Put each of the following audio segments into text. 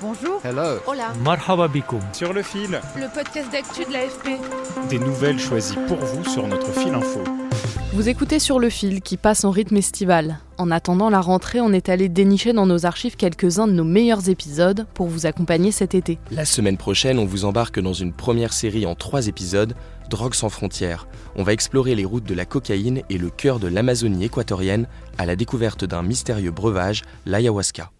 Bonjour. Hello. Hola. Marhaba bikoum. Sur le fil, Le podcast d'actu de l'AFP. des nouvelles choisies pour vous sur notre fil info. Vous écoutez sur le fil qui passe en rythme estival. En attendant la rentrée, on est allé dénicher dans nos archives quelques-uns de nos meilleurs épisodes pour vous accompagner cet été. La semaine prochaine, on vous embarque dans une première série en trois épisodes, Drogue sans frontières. On va explorer les routes de la cocaïne et le cœur de l'Amazonie équatorienne à la découverte d'un mystérieux breuvage, l'ayahuasca.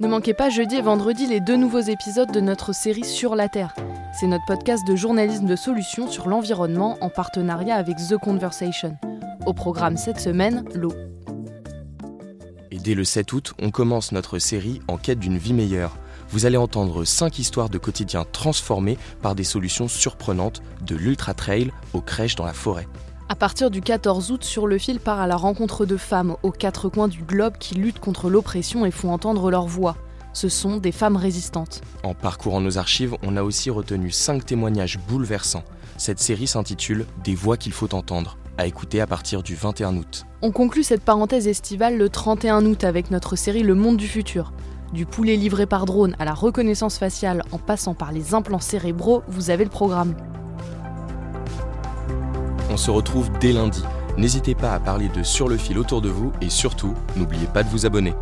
Ne manquez pas jeudi et vendredi les deux nouveaux épisodes de notre série Sur la Terre. C'est notre podcast de journalisme de solutions sur l'environnement en partenariat avec The Conversation. Au programme cette semaine, l'eau. Et dès le 7 août, on commence notre série En quête d'une vie meilleure. Vous allez entendre 5 histoires de quotidiens transformées par des solutions surprenantes, de l'ultra-trail aux crèches dans la forêt. À partir du 14 août, Sur le fil part à la rencontre de femmes aux quatre coins du globe qui luttent contre l'oppression et font entendre leur voix. Ce sont des femmes résistantes. En parcourant nos archives, on a aussi retenu 5 témoignages bouleversants. Cette série s'intitule Des voix qu'il faut entendre, à écouter à partir du 21 août. On conclut cette parenthèse estivale le 31 août avec notre série Le Monde du Futur. Du poulet livré par drone à la reconnaissance faciale en passant par les implants cérébraux, vous avez le programme. On se retrouve dès lundi. N'hésitez pas à parler de Sur le fil autour de vous et surtout, n'oubliez pas de vous abonner.